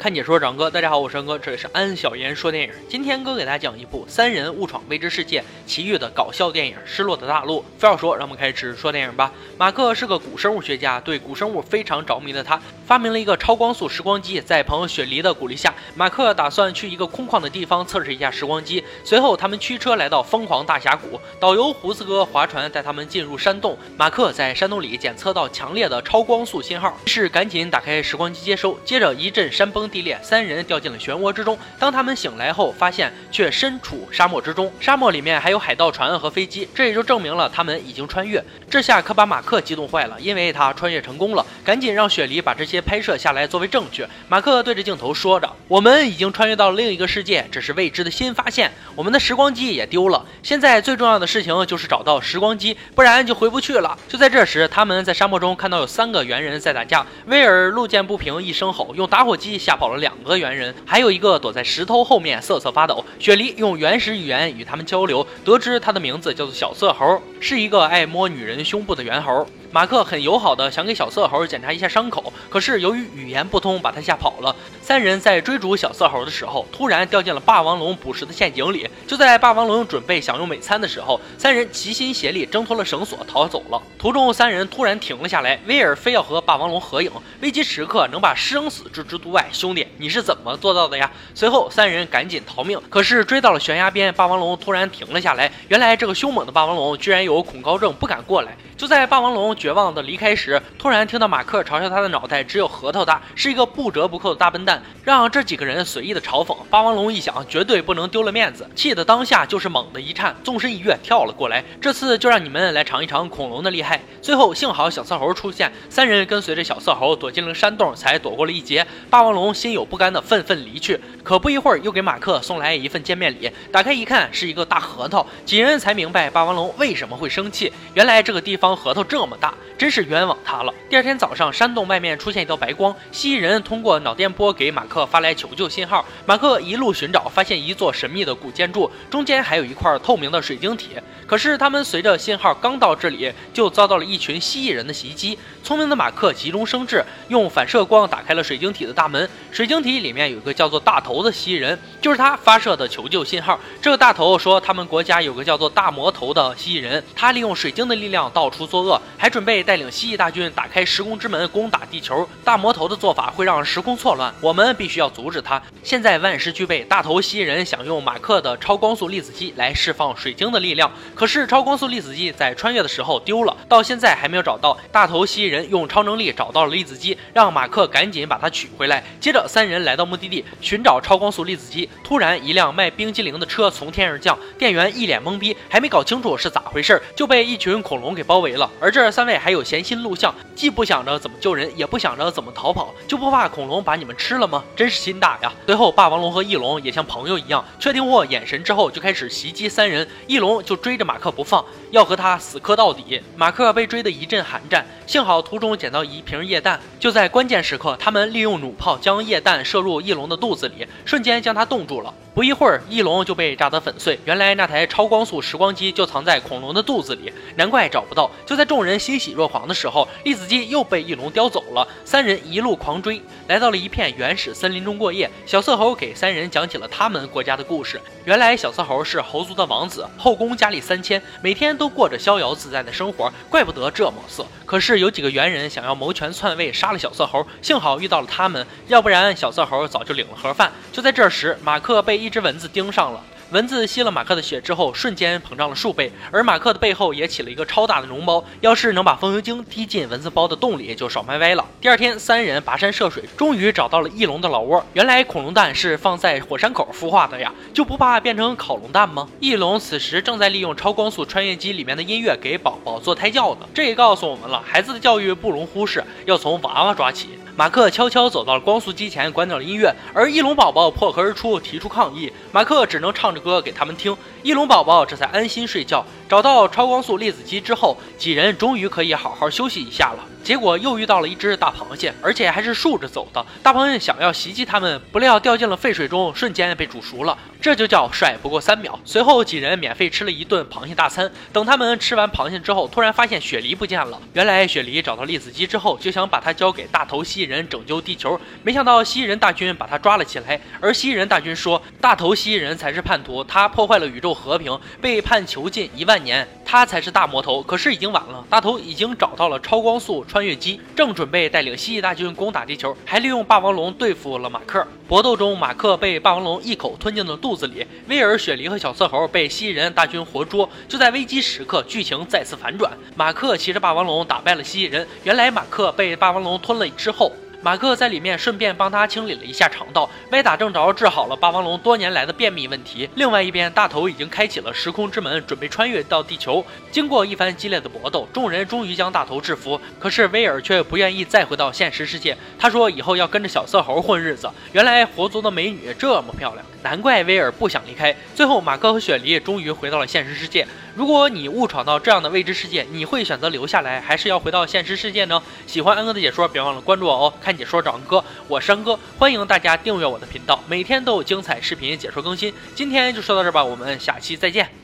看解说，长哥，大家好，我是安哥，这里是安小言说电影。今天哥给大家讲一部三人误闯未知世界奇遇的搞笑电影《失落的大陆》。非要说，让我们开始说电影吧。马克是个古生物学家，对古生物非常着迷的他，发明了一个超光速时光机。在朋友雪梨的鼓励下，马克打算去一个空旷的地方测试一下时光机。随后，他们驱车来到疯狂大峡谷，导游胡子哥划船带他们进入山洞。马克在山洞里检测到强烈的超光速信号，于是赶紧打开时光机接收。接着一阵山崩。地裂，三人掉进了漩涡之中。当他们醒来后，发现却身处沙漠之中。沙漠里面还有海盗船和飞机，这也就证明了他们已经穿越。这下可把马克激动坏了，因为他穿越成功了，赶紧让雪梨把这些拍摄下来作为证据。马克对着镜头说着：“我们已经穿越到了另一个世界，这是未知的新发现。我们的时光机也丢了，现在最重要的事情就是找到时光机，不然就回不去了。”就在这时，他们在沙漠中看到有三个猿人在打架。威尔路见不平一声吼，用打火机吓。跑了两个猿人，还有一个躲在石头后面瑟瑟发抖。雪梨用原始语言与他们交流，得知他的名字叫做小色猴，是一个爱摸女人胸部的猿猴。马克很友好的想给小色猴检查一下伤口，可是由于语言不通，把他吓跑了。三人在追逐小色猴的时候，突然掉进了霸王龙捕食的陷阱里。就在霸王龙准备享用美餐的时候，三人齐心协力挣脱了绳索，逃走了。途中，三人突然停了下来，威尔非要和霸王龙合影。危急时刻能把生死置之度外，兄弟，你是怎么做到的呀？随后，三人赶紧逃命，可是追到了悬崖边，霸王龙突然停了下来。原来，这个凶猛的霸王龙居然有恐高症，不敢过来。就在霸王龙绝望的离开时，突然听到马克嘲笑他的脑袋只有核桃大，是一个不折不扣的大笨蛋，让这几个人随意的嘲讽。霸王龙一想，绝对不能丢了面子，气的当下就是猛地一颤，纵身一跃跳了过来。这次就让你们来尝一尝恐龙的厉害。最后幸好小色猴出现，三人跟随着小色猴躲进了山洞，才躲过了一劫。霸王龙心有不甘的愤愤离去，可不一会儿又给马克送来一份见面礼，打开一看是一个大核桃，几人才明白霸王龙为什么会生气。原来这个地方。核桃这么大，真是冤枉他了。第二天早上，山洞外面出现一道白光，蜥蜴人通过脑电波给马克发来求救信号。马克一路寻找，发现一座神秘的古建筑，中间还有一块透明的水晶体。可是他们随着信号刚到这里，就遭到了一群蜥蜴人的袭击。聪明的马克急中生智，用反射光打开了水晶体的大门。水晶体里面有一个叫做大头的蜥蜴人，就是他发射的求救信号。这个大头说，他们国家有个叫做大魔头的蜥蜴人，他利用水晶的力量到处。作恶，还准准备带领蜥蜴大军打开时空之门，攻打地球。大魔头的做法会让时空错乱，我们必须要阻止他。现在万事俱备，大头蜥蜴人想用马克的超光速粒子机来释放水晶的力量，可是超光速粒子机在穿越的时候丢了，到现在还没有找到。大头蜥蜴人用超能力找到了粒子机，让马克赶紧把它取回来。接着三人来到目的地寻找超光速粒子机，突然一辆卖冰激凌的车从天而降，店员一脸懵逼，还没搞清楚是咋回事，就被一群恐龙给包围。了，而这三还有闲心录像，既不想着怎么救人，也不想着怎么逃跑，就不怕恐龙把你们吃了吗？真是心大呀！随后霸王龙和翼龙也像朋友一样，确定过眼神之后，就开始袭击三人。翼龙就追着马克不放，要和他死磕到底。马克被追得一阵寒战，幸好途中捡到一瓶液氮。就在关键时刻，他们利用弩炮将液氮射入翼龙的肚子里，瞬间将他冻住了。不一会儿，翼龙就被炸得粉碎。原来那台超光速时光机就藏在恐龙的肚子里，难怪找不到。就在众人欣喜若狂的时候，粒子机又被翼龙叼走了。三人一路狂追，来到了一片原始森林中过夜。小色猴给三人讲起了他们国家的故事。原来小色猴是猴族的王子，后宫佳丽三千，每天都过着逍遥自在的生活，怪不得这么色。可是有几个猿人想要谋权篡位，杀了小色猴，幸好遇到了他们，要不然小色猴早就领了盒饭。就在这时，马克被一只蚊子盯上了。蚊子吸了马克的血之后，瞬间膨胀了数倍，而马克的背后也起了一个超大的脓包。要是能把风油精滴进蚊子包的洞里，就爽歪歪了。第二天，三人跋山涉水，终于找到了翼龙的老窝。原来恐龙蛋是放在火山口孵化的呀，就不怕变成烤龙蛋吗？翼龙此时正在利用超光速穿越机里面的音乐给宝宝做胎教呢。这也告诉我们了，孩子的教育不容忽视，要从娃娃抓起。马克悄悄走到了光速机前，关掉了音乐，而翼龙宝宝破壳而出，提出抗议。马克只能唱着歌给他们听，翼龙宝宝这才安心睡觉。找到超光速粒子机之后，几人终于可以好好休息一下了。结果又遇到了一只大螃蟹，而且还是竖着走的。大螃蟹想要袭击他们，不料掉进了沸水中，瞬间被煮熟了。这就叫帅不过三秒。随后几人免费吃了一顿螃蟹大餐。等他们吃完螃蟹之后，突然发现雪梨不见了。原来雪梨找到粒子机之后，就想把它交给大头蜥蜴人拯救地球，没想到蜥蜴人大军把他抓了起来。而蜥蜴人大军说，大头蜥蜴人才是叛徒，他破坏了宇宙和平，被判囚禁一万年，他才是大魔头。可是已经晚了，大头已经找到了超光速。穿越机正准备带领蜥蜴大军攻打地球，还利用霸王龙对付了马克。搏斗中，马克被霸王龙一口吞进了肚子里，威尔、雪梨和小色猴被蜥蜴人大军活捉。就在危机时刻，剧情再次反转，马克骑着霸王龙打败了蜥蜴人。原来，马克被霸王龙吞了之后。马克在里面顺便帮他清理了一下肠道，歪打正着治好了霸王龙多年来的便秘问题。另外一边，大头已经开启了时空之门，准备穿越到地球。经过一番激烈的搏斗，众人终于将大头制服。可是威尔却不愿意再回到现实世界，他说以后要跟着小色猴混日子。原来活族的美女这么漂亮，难怪威尔不想离开。最后，马克和雪梨终于回到了现实世界。如果你误闯到这样的未知世界，你会选择留下来，还是要回到现实世界呢？喜欢安哥的解说，别忘了关注我哦！看解说找安哥，我是安哥，欢迎大家订阅我的频道，每天都有精彩视频解说更新。今天就说到这吧，我们下期再见。